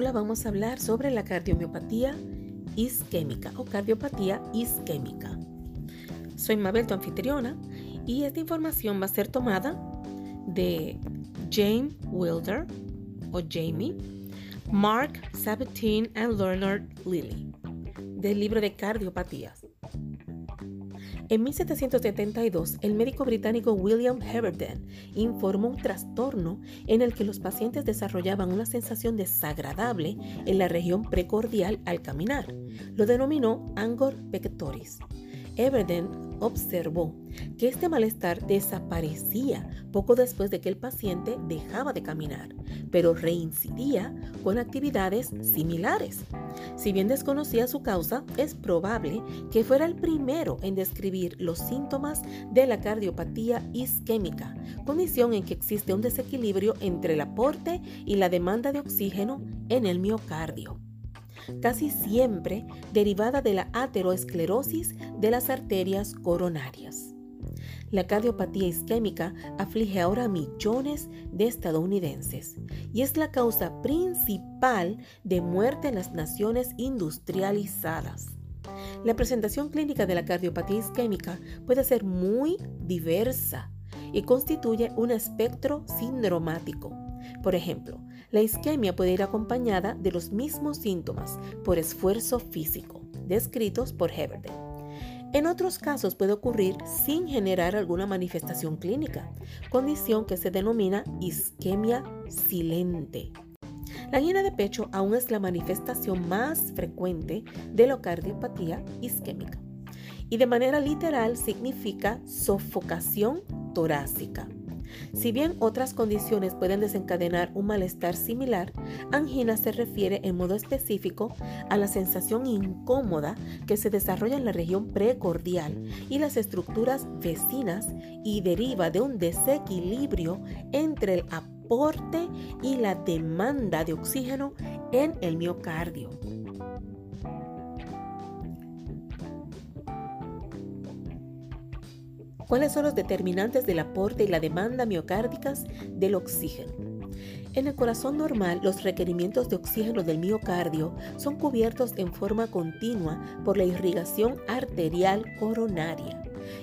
Hola, vamos a hablar sobre la cardiomiopatía isquémica o cardiopatía isquémica. Soy Mabel, tu anfitriona, y esta información va a ser tomada de Jane Wilder o Jamie, Mark Sabatine and Leonard Lilly, del libro de cardiopatías. En 1772, el médico británico William Heberden informó un trastorno en el que los pacientes desarrollaban una sensación desagradable en la región precordial al caminar. Lo denominó angor pectoris. Everden observó que este malestar desaparecía poco después de que el paciente dejaba de caminar, pero reincidía con actividades similares. Si bien desconocía su causa, es probable que fuera el primero en describir los síntomas de la cardiopatía isquémica, condición en que existe un desequilibrio entre el aporte y la demanda de oxígeno en el miocardio casi siempre derivada de la ateroesclerosis de las arterias coronarias. La cardiopatía isquémica aflige ahora a millones de estadounidenses y es la causa principal de muerte en las naciones industrializadas. La presentación clínica de la cardiopatía isquémica puede ser muy diversa y constituye un espectro sindromático. Por ejemplo, la isquemia puede ir acompañada de los mismos síntomas por esfuerzo físico, descritos por Heberden. En otros casos puede ocurrir sin generar alguna manifestación clínica, condición que se denomina isquemia silente. La angina de pecho aún es la manifestación más frecuente de la cardiopatía isquémica y de manera literal significa sofocación torácica. Si bien otras condiciones pueden desencadenar un malestar similar, angina se refiere en modo específico a la sensación incómoda que se desarrolla en la región precordial y las estructuras vecinas y deriva de un desequilibrio entre el aporte y la demanda de oxígeno en el miocardio. ¿Cuáles son los determinantes del aporte y la demanda miocárdicas del oxígeno? En el corazón normal, los requerimientos de oxígeno del miocardio son cubiertos en forma continua por la irrigación arterial coronaria.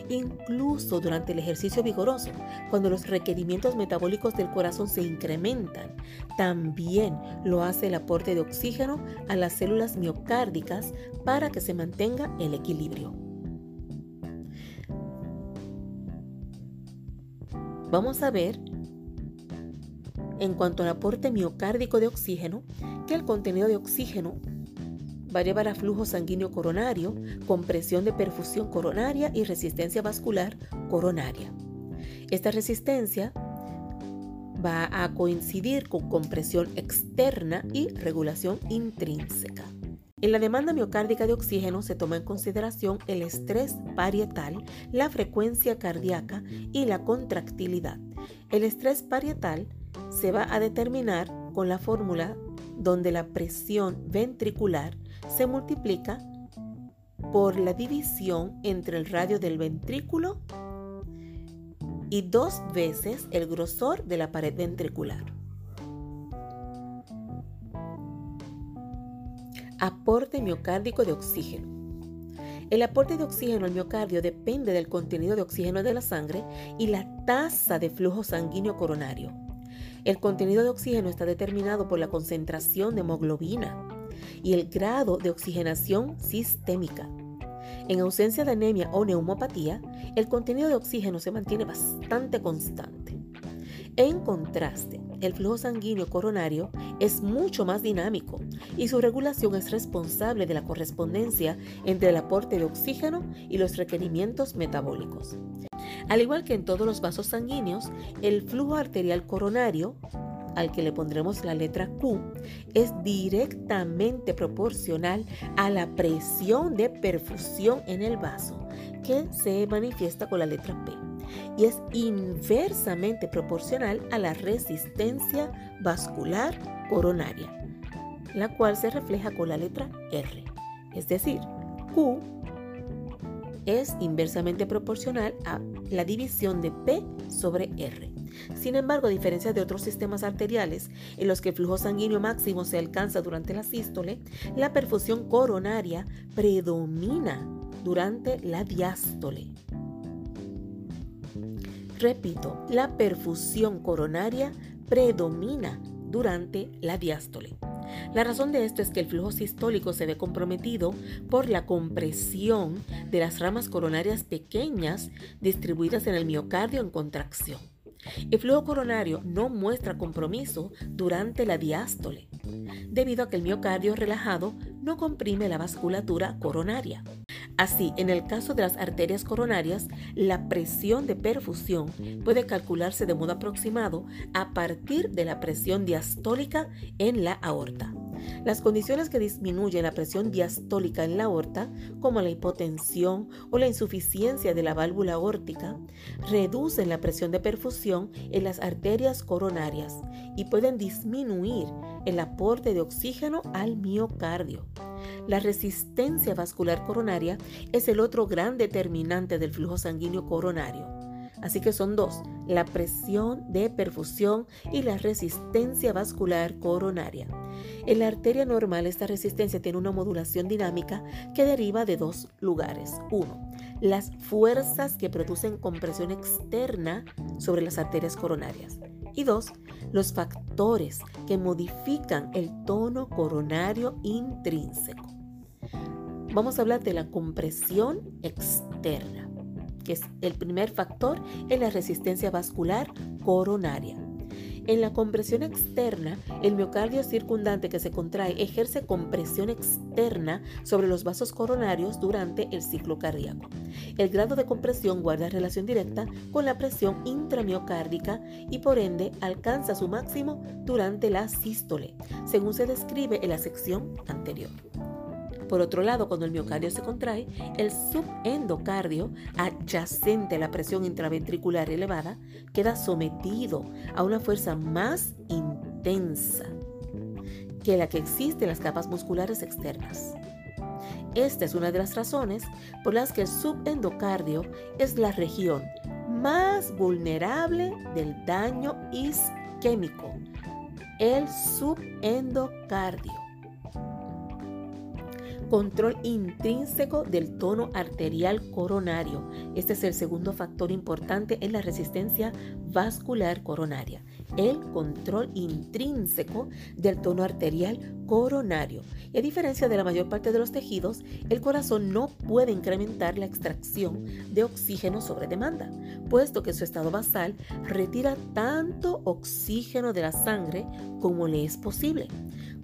Incluso durante el ejercicio vigoroso, cuando los requerimientos metabólicos del corazón se incrementan, también lo hace el aporte de oxígeno a las células miocárdicas para que se mantenga el equilibrio. Vamos a ver, en cuanto al aporte miocárdico de oxígeno, que el contenido de oxígeno va a llevar a flujo sanguíneo coronario, compresión de perfusión coronaria y resistencia vascular coronaria. Esta resistencia va a coincidir con compresión externa y regulación intrínseca. En la demanda miocárdica de oxígeno se toma en consideración el estrés parietal, la frecuencia cardíaca y la contractilidad. El estrés parietal se va a determinar con la fórmula donde la presión ventricular se multiplica por la división entre el radio del ventrículo y dos veces el grosor de la pared ventricular. Aporte miocárdico de oxígeno. El aporte de oxígeno al miocardio depende del contenido de oxígeno de la sangre y la tasa de flujo sanguíneo coronario. El contenido de oxígeno está determinado por la concentración de hemoglobina y el grado de oxigenación sistémica. En ausencia de anemia o neumopatía, el contenido de oxígeno se mantiene bastante constante. En contraste, el flujo sanguíneo coronario es mucho más dinámico y su regulación es responsable de la correspondencia entre el aporte de oxígeno y los requerimientos metabólicos. Al igual que en todos los vasos sanguíneos, el flujo arterial coronario, al que le pondremos la letra Q, es directamente proporcional a la presión de perfusión en el vaso, que se manifiesta con la letra P y es inversamente proporcional a la resistencia vascular coronaria, la cual se refleja con la letra R. Es decir, Q es inversamente proporcional a la división de P sobre R. Sin embargo, a diferencia de otros sistemas arteriales en los que el flujo sanguíneo máximo se alcanza durante la sístole, la perfusión coronaria predomina durante la diástole. Repito, la perfusión coronaria predomina durante la diástole. La razón de esto es que el flujo sistólico se ve comprometido por la compresión de las ramas coronarias pequeñas distribuidas en el miocardio en contracción. El flujo coronario no muestra compromiso durante la diástole, debido a que el miocardio relajado no comprime la vasculatura coronaria. Así, en el caso de las arterias coronarias, la presión de perfusión puede calcularse de modo aproximado a partir de la presión diastólica en la aorta. Las condiciones que disminuyen la presión diastólica en la aorta, como la hipotensión o la insuficiencia de la válvula aórtica, reducen la presión de perfusión en las arterias coronarias y pueden disminuir el aporte de oxígeno al miocardio. La resistencia vascular coronaria es el otro gran determinante del flujo sanguíneo coronario. Así que son dos, la presión de perfusión y la resistencia vascular coronaria. En la arteria normal esta resistencia tiene una modulación dinámica que deriva de dos lugares. Uno, las fuerzas que producen compresión externa sobre las arterias coronarias. Y dos, los factores que modifican el tono coronario intrínseco. Vamos a hablar de la compresión externa, que es el primer factor en la resistencia vascular coronaria. En la compresión externa, el miocardio circundante que se contrae ejerce compresión externa sobre los vasos coronarios durante el ciclo cardíaco. El grado de compresión guarda relación directa con la presión intramiocárdica y por ende alcanza su máximo durante la sístole, según se describe en la sección anterior. Por otro lado, cuando el miocardio se contrae, el subendocardio, adyacente a la presión intraventricular elevada, queda sometido a una fuerza más intensa que la que existe en las capas musculares externas. Esta es una de las razones por las que el subendocardio es la región más vulnerable del daño isquémico, el subendocardio control intrínseco del tono arterial coronario. Este es el segundo factor importante en la resistencia vascular coronaria, el control intrínseco del tono arterial coronario. Y a diferencia de la mayor parte de los tejidos, el corazón no puede incrementar la extracción de oxígeno sobre demanda, puesto que su estado basal retira tanto oxígeno de la sangre como le es posible.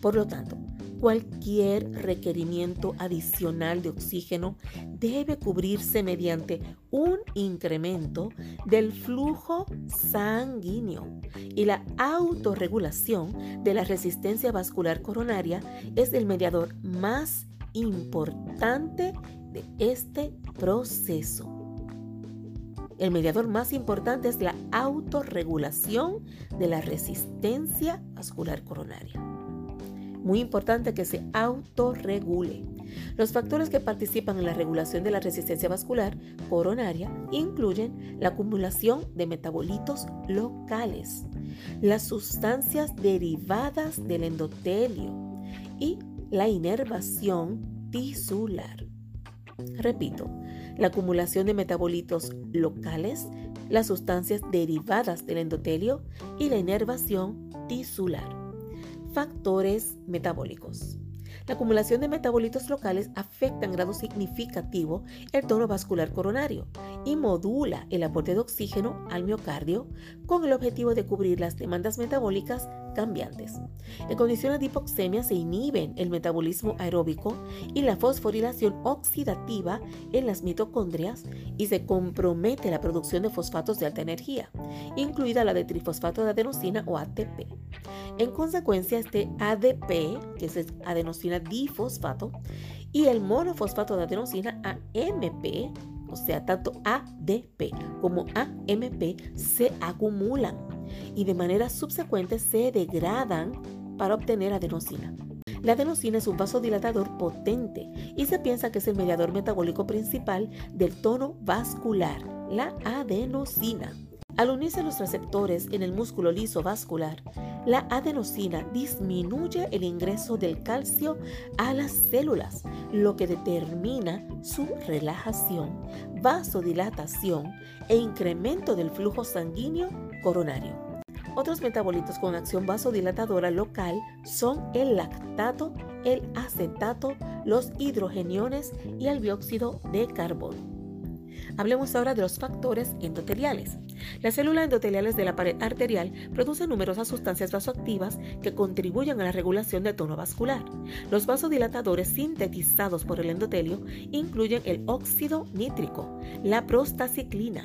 Por lo tanto, Cualquier requerimiento adicional de oxígeno debe cubrirse mediante un incremento del flujo sanguíneo y la autorregulación de la resistencia vascular coronaria es el mediador más importante de este proceso. El mediador más importante es la autorregulación de la resistencia vascular coronaria. Muy importante que se autorregule. Los factores que participan en la regulación de la resistencia vascular coronaria incluyen la acumulación de metabolitos locales, las sustancias derivadas del endotelio y la inervación tisular. Repito, la acumulación de metabolitos locales, las sustancias derivadas del endotelio y la inervación tisular. Factores metabólicos. La acumulación de metabolitos locales afecta en grado significativo el tono vascular coronario y modula el aporte de oxígeno al miocardio con el objetivo de cubrir las demandas metabólicas cambiantes. En condiciones de hipoxemia se inhiben el metabolismo aeróbico y la fosforilación oxidativa en las mitocondrias y se compromete la producción de fosfatos de alta energía, incluida la de trifosfato de adenosina o ATP. En consecuencia, este ADP, que es adenosina difosfato, y el monofosfato de adenosina AMP, o sea, tanto ADP como AMP se acumulan y de manera subsecuente se degradan para obtener adenosina. La adenosina es un vasodilatador potente y se piensa que es el mediador metabólico principal del tono vascular, la adenosina. Al unirse los receptores en el músculo liso vascular, la adenosina disminuye el ingreso del calcio a las células, lo que determina su relajación, vasodilatación e incremento del flujo sanguíneo coronario. Otros metabolitos con acción vasodilatadora local son el lactato, el acetato, los hidrogeniones y el dióxido de carbono. Hablemos ahora de los factores endoteliales. Las células endoteliales de la pared arterial producen numerosas sustancias vasoactivas que contribuyen a la regulación del tono vascular. Los vasodilatadores sintetizados por el endotelio incluyen el óxido nítrico, la prostaciclina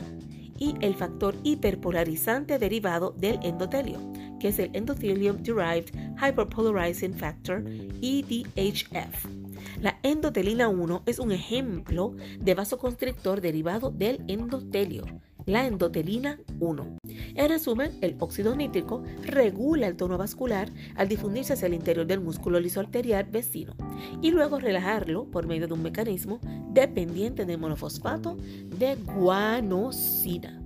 y el factor hiperpolarizante derivado del endotelio, que es el Endothelium Derived Hyperpolarizing Factor, EDHF. La endotelina 1 es un ejemplo de vasoconstrictor derivado del endotelio, la endotelina 1. En resumen, el óxido nítrico regula el tono vascular al difundirse hacia el interior del músculo lisoarterial vecino y luego relajarlo por medio de un mecanismo dependiente del monofosfato de guanosina.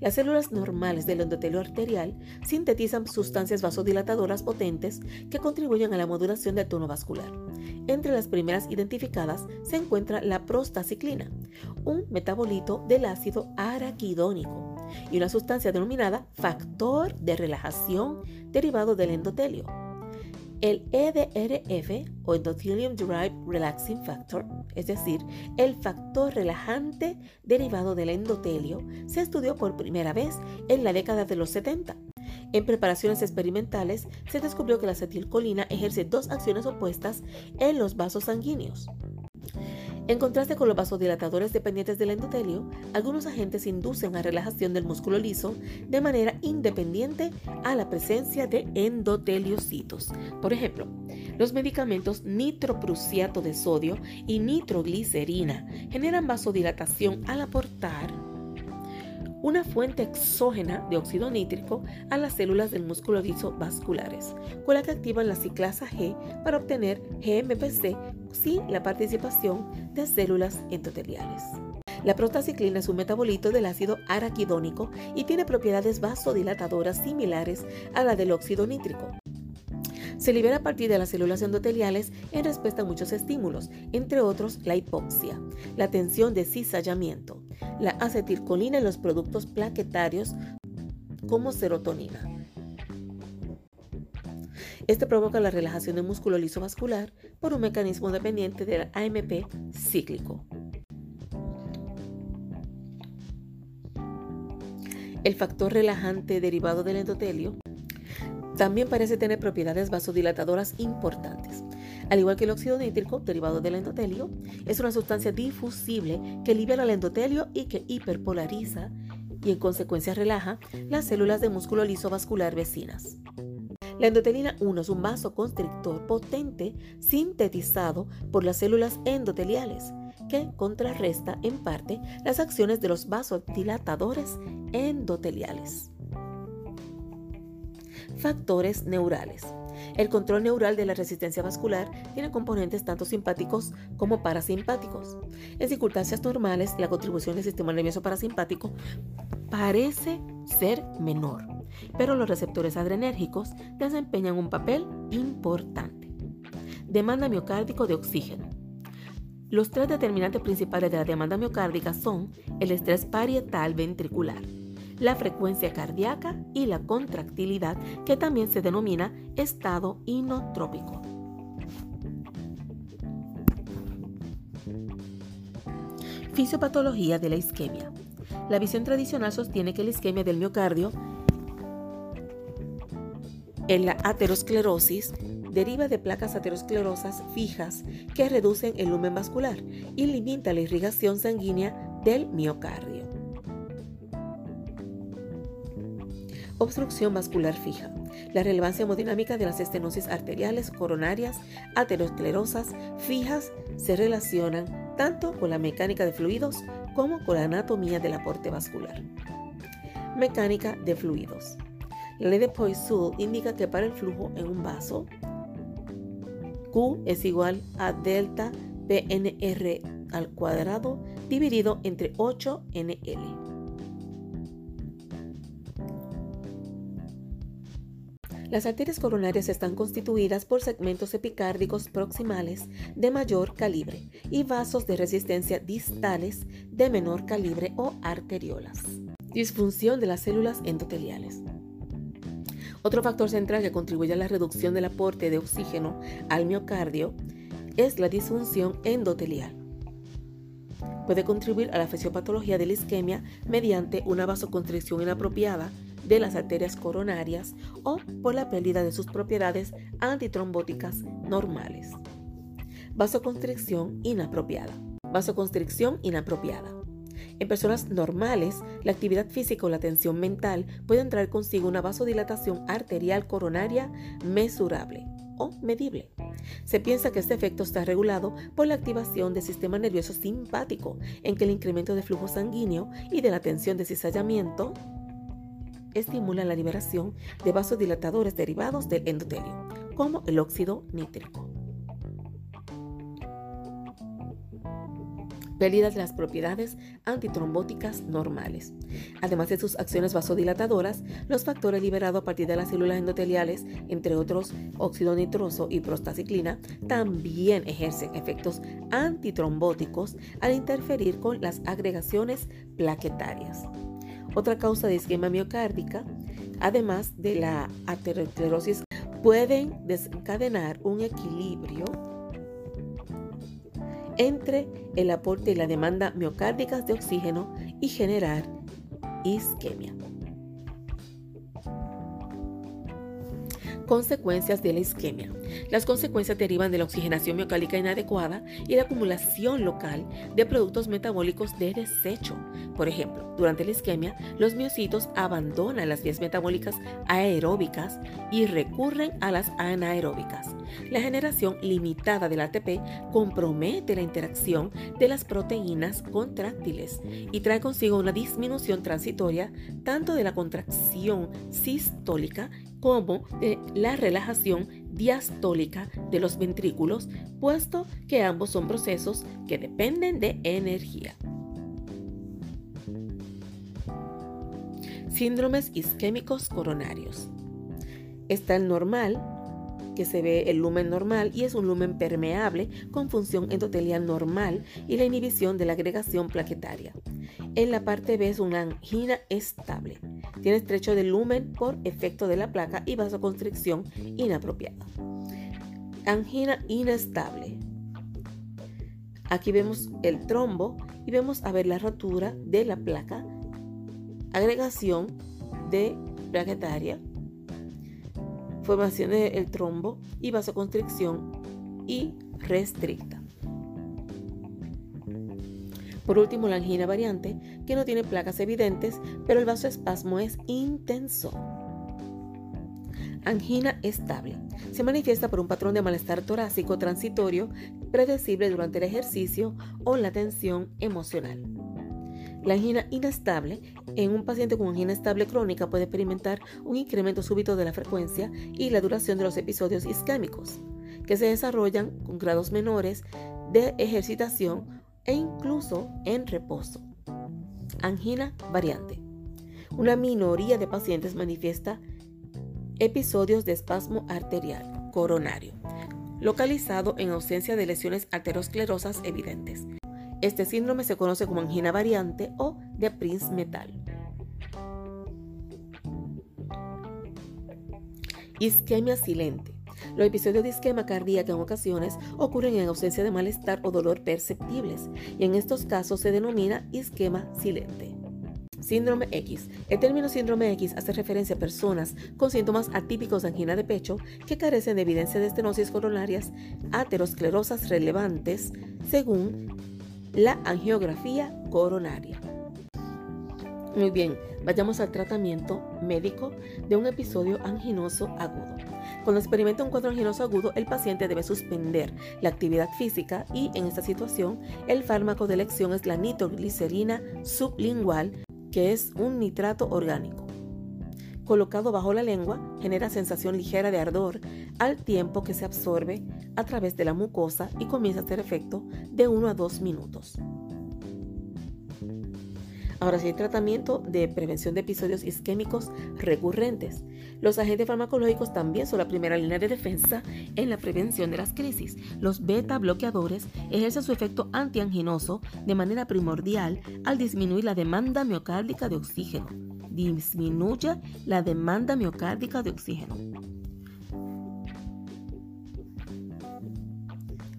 Las células normales del endotelio arterial sintetizan sustancias vasodilatadoras potentes que contribuyen a la modulación del tono vascular. Entre las primeras identificadas se encuentra la prostaciclina, un metabolito del ácido araquidónico y una sustancia denominada factor de relajación derivado del endotelio. El EDRF o Endothelium Derived Relaxing Factor, es decir, el factor relajante derivado del endotelio, se estudió por primera vez en la década de los 70. En preparaciones experimentales se descubrió que la acetilcolina ejerce dos acciones opuestas en los vasos sanguíneos. En contraste con los vasodilatadores dependientes del endotelio, algunos agentes inducen a relajación del músculo liso de manera independiente a la presencia de endoteliocitos. Por ejemplo, los medicamentos nitroprusiato de sodio y nitroglicerina generan vasodilatación al aportar una fuente exógena de óxido nítrico a las células del músculo vasculares, con la que activan la ciclasa G para obtener GMPC sin la participación de células endoteliales. La prostaciclina es un metabolito del ácido araquidónico y tiene propiedades vasodilatadoras similares a la del óxido nítrico. Se libera a partir de las células endoteliales en respuesta a muchos estímulos, entre otros la hipoxia, la tensión de cizallamiento, la acetilcolina en los productos plaquetarios como serotonina. Este provoca la relajación del músculo liso vascular por un mecanismo dependiente del AMP cíclico. El factor relajante derivado del endotelio también parece tener propiedades vasodilatadoras importantes. Al igual que el óxido nítrico, derivado del endotelio, es una sustancia difusible que libera el endotelio y que hiperpolariza y en consecuencia relaja las células de músculo liso vascular vecinas. La endotelina 1 es un vasoconstrictor potente sintetizado por las células endoteliales que contrarresta en parte las acciones de los vasodilatadores endoteliales. Factores neurales. El control neural de la resistencia vascular tiene componentes tanto simpáticos como parasimpáticos. En circunstancias normales, la contribución del sistema nervioso parasimpático parece ser menor, pero los receptores adrenérgicos desempeñan un papel importante. Demanda miocárdico de oxígeno. Los tres determinantes principales de la demanda miocárdica son el estrés parietal ventricular, la frecuencia cardíaca y la contractilidad, que también se denomina estado inotrópico. Fisiopatología de la isquemia. La visión tradicional sostiene que la isquemia del miocardio en la aterosclerosis deriva de placas aterosclerosas fijas que reducen el lumen vascular y limita la irrigación sanguínea del miocardio. Obstrucción vascular fija. La relevancia hemodinámica de las estenosis arteriales coronarias aterosclerosas fijas se relacionan tanto con la mecánica de fluidos como con la anatomía del aporte vascular. Mecánica de fluidos. La ley de Poisson indica que para el flujo en un vaso, Q es igual a delta PNR al cuadrado dividido entre 8NL. Las arterias coronarias están constituidas por segmentos epicárdicos proximales de mayor calibre y vasos de resistencia distales de menor calibre o arteriolas. Disfunción de las células endoteliales. Otro factor central que contribuye a la reducción del aporte de oxígeno al miocardio es la disfunción endotelial. Puede contribuir a la fisiopatología de la isquemia mediante una vasoconstricción inapropiada de las arterias coronarias o por la pérdida de sus propiedades antitrombóticas normales. Vasoconstricción inapropiada. Vasoconstricción inapropiada. En personas normales, la actividad física o la tensión mental pueden traer consigo una vasodilatación arterial coronaria mesurable o medible. Se piensa que este efecto está regulado por la activación del sistema nervioso simpático, en que el incremento de flujo sanguíneo y de la tensión de cizallamiento estimula la liberación de vasodilatadores derivados del endotelio, como el óxido nítrico. pérdida de las propiedades antitrombóticas normales. Además de sus acciones vasodilatadoras, los factores liberados a partir de las células endoteliales, entre otros óxido nitroso y prostaciclina, también ejercen efectos antitrombóticos al interferir con las agregaciones plaquetarias. Otra causa de isquemia miocárdica, además de la aterosclerosis, pueden desencadenar un equilibrio entre el aporte y la demanda miocárdicas de oxígeno y generar isquemia. Consecuencias de la isquemia. Las consecuencias derivan de la oxigenación miocárdica inadecuada y la acumulación local de productos metabólicos de desecho. Por ejemplo, durante la isquemia, los miocitos abandonan las vías metabólicas aeróbicas y recurren a las anaeróbicas. La generación limitada del ATP compromete la interacción de las proteínas contráctiles y trae consigo una disminución transitoria tanto de la contracción sistólica como de la relajación diastólica de los ventrículos, puesto que ambos son procesos que dependen de energía. Síndromes isquémicos coronarios. Está el normal, que se ve el lumen normal y es un lumen permeable con función endotelial normal y la inhibición de la agregación plaquetaria. En la parte B es una angina estable. Tiene estrecho de lumen por efecto de la placa y vasoconstricción inapropiada. Angina inestable. Aquí vemos el trombo y vemos a ver la rotura de la placa, agregación de plaquetaria, formación del trombo y vasoconstricción y restricta. Por último, la angina variante, que no tiene placas evidentes, pero el vasoespasmo es intenso. Angina estable. Se manifiesta por un patrón de malestar torácico transitorio predecible durante el ejercicio o la tensión emocional. La angina inestable en un paciente con angina estable crónica puede experimentar un incremento súbito de la frecuencia y la duración de los episodios isquémicos, que se desarrollan con grados menores de ejercitación e incluso en reposo. Angina variante. Una minoría de pacientes manifiesta episodios de espasmo arterial coronario, localizado en ausencia de lesiones arteriosclerosas evidentes. Este síndrome se conoce como angina variante o de Prince metal. Isquemia silente. Los episodios de isquemia cardíaca en ocasiones ocurren en ausencia de malestar o dolor perceptibles y en estos casos se denomina isquema silente. Síndrome X. El término síndrome X hace referencia a personas con síntomas atípicos de angina de pecho que carecen de evidencia de estenosis coronarias aterosclerosas relevantes según la angiografía coronaria. Muy bien, vayamos al tratamiento médico de un episodio anginoso agudo. Cuando experimenta un cuadro anginoso agudo, el paciente debe suspender la actividad física y en esta situación el fármaco de elección es la nitroglicerina sublingual, que es un nitrato orgánico. Colocado bajo la lengua, genera sensación ligera de ardor al tiempo que se absorbe a través de la mucosa y comienza a hacer efecto de 1 a 2 minutos. Ahora sí hay tratamiento de prevención de episodios isquémicos recurrentes. Los agentes farmacológicos también son la primera línea de defensa en la prevención de las crisis. Los beta bloqueadores ejercen su efecto antianginoso de manera primordial al disminuir la demanda miocárdica de oxígeno. Disminuye la demanda miocárdica de oxígeno.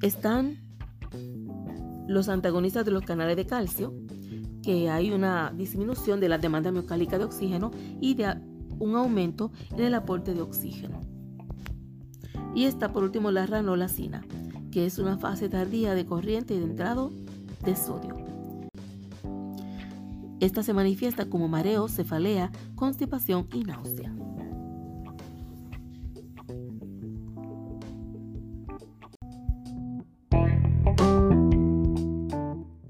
Están los antagonistas de los canales de calcio, que hay una disminución de la demanda miocárdica de oxígeno y de un aumento en el aporte de oxígeno. Y está por último la ranolacina, que es una fase tardía de corriente y de entrado de sodio. Esta se manifiesta como mareo, cefalea, constipación y náusea.